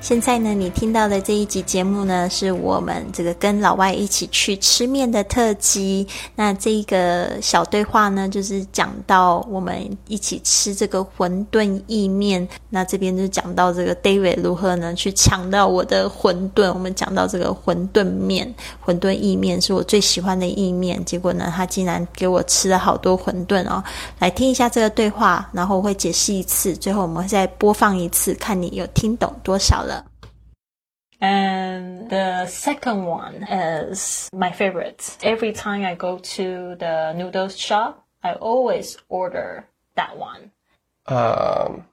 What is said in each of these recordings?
现在呢，你听到的这一集节目呢，是我们这个跟老外一起去吃面的特辑。那这一个小对话呢，就是讲到我们一起吃这个馄饨意面。那这边就讲到这个 David 如何呢去抢到我的馄饨。我们讲到这个馄饨面、馄饨意面是我最喜欢的意面，结果呢，他竟然给我吃了好多馄饨哦。来听一下这个对话，然后我会解释一次，最后我们再播放一次，看你有听懂多少了。And the second one is my favorite. Every time I go to the noodles shop, I always order that one. Um,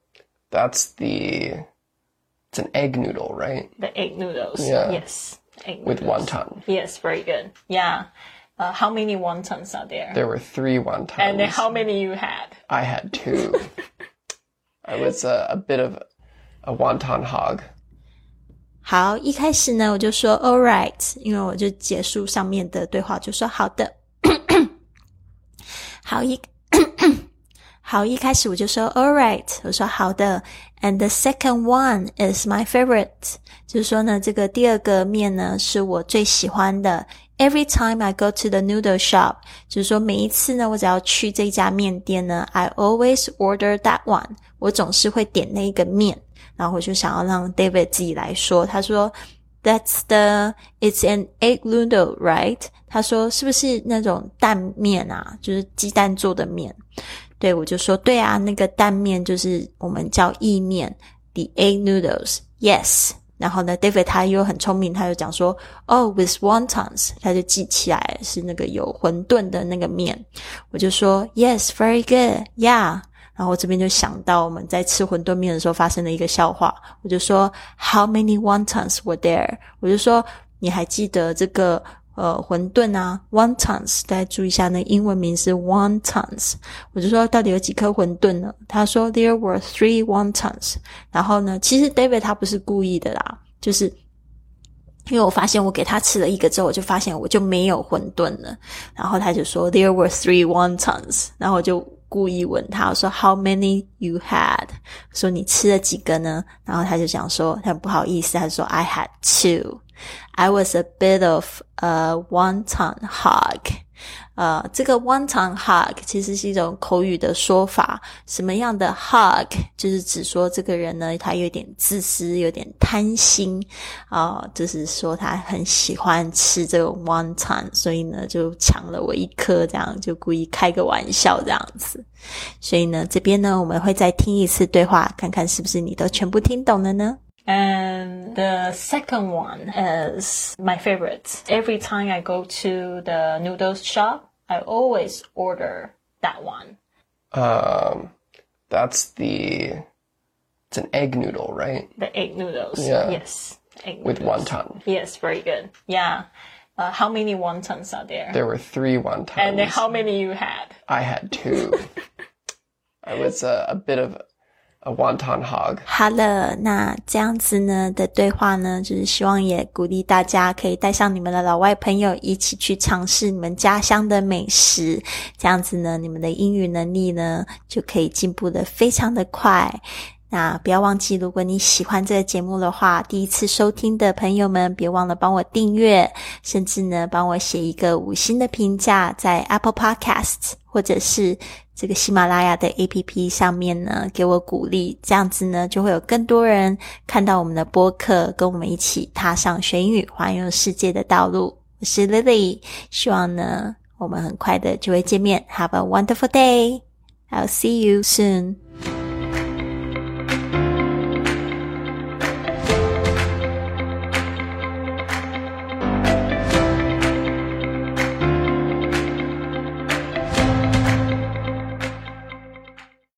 that's the. It's an egg noodle, right? The egg noodles. Yeah. Yes. Egg With noodles. wonton. Yes, very good. Yeah. Uh, how many wontons are there? There were three wontons. and then how many you had? I had two. I was a, a bit of a wonton hog. 好，一开始呢，我就说 All right，因为我就结束上面的对话，就说好的。好一 好，一开始我就说 All right，我说好的。And the second one is my favorite，就是说呢，这个第二个面呢是我最喜欢的。Every time I go to the noodle shop，就是说每一次呢，我只要去这家面店呢，I always order that one，我总是会点那个面。然后我就想要让 David 自己来说，他说 That's the it's an egg noodle, right？他说是不是那种蛋面啊？就是鸡蛋做的面。对我就说对啊，那个蛋面就是我们叫意面，the egg noodles. Yes。然后呢，David 他又很聪明，他就讲说，Oh, with wontons，他就记起来是那个有馄饨的那个面。我就说，Yes, very good, yeah。然后我这边就想到我们在吃馄饨面的时候发生的一个笑话，我就说 How many wontons were there？我就说你还记得这个呃馄饨啊，wontons，大家注意一下，那英文名是 wontons。我就说到底有几颗馄饨呢？他说 There were three wontons。然后呢，其实 David 他不是故意的啦，就是。因为我发现我给他吃了一个之后，我就发现我就没有馄饨了。然后他就说 There were three wontons。然后我就故意问他，我说 How many you had？说你吃了几个呢？然后他就讲说很不好意思，他说 I had two。I was a bit of a wonton hog。呃，这个 wonton hog 其实是一种口语的说法。什么样的 hog 就是指说这个人呢，他有点自私，有点贪心啊、就是说他很喜欢吃这个 wonton，所以呢就抢了我一颗，这样就故意开个玩笑这样子。所以呢，这边呢我们会再听一次对话，看看是不是你都全部听懂了呢？And the second one is my favorite. Every time I go to the noodles shop, I always order that one. Um, that's the. It's an egg noodle, right? The egg noodles. Yeah. Yes. Egg With noodles. wonton. Yes, very good. Yeah. Uh, how many wontons are there? There were three wontons. and then how many you had? I had two. I was a, a bit of a wonton hog. 好了，那这样子呢的对话呢，就是希望也鼓励大家可以带上你们的老外朋友一起去尝试你们家乡的美食，这样子呢，你们的英语能力呢就可以进步的非常的快。那不要忘记，如果你喜欢这个节目的话，第一次收听的朋友们，别忘了帮我订阅，甚至呢帮我写一个五星的评价，在 Apple Podcasts 或者是这个喜马拉雅的 APP 上面呢，给我鼓励，这样子呢就会有更多人看到我们的播客，跟我们一起踏上学英语环游世界的道路。我是 Lily，希望呢我们很快的就会见面。Have a wonderful day! I'll see you soon.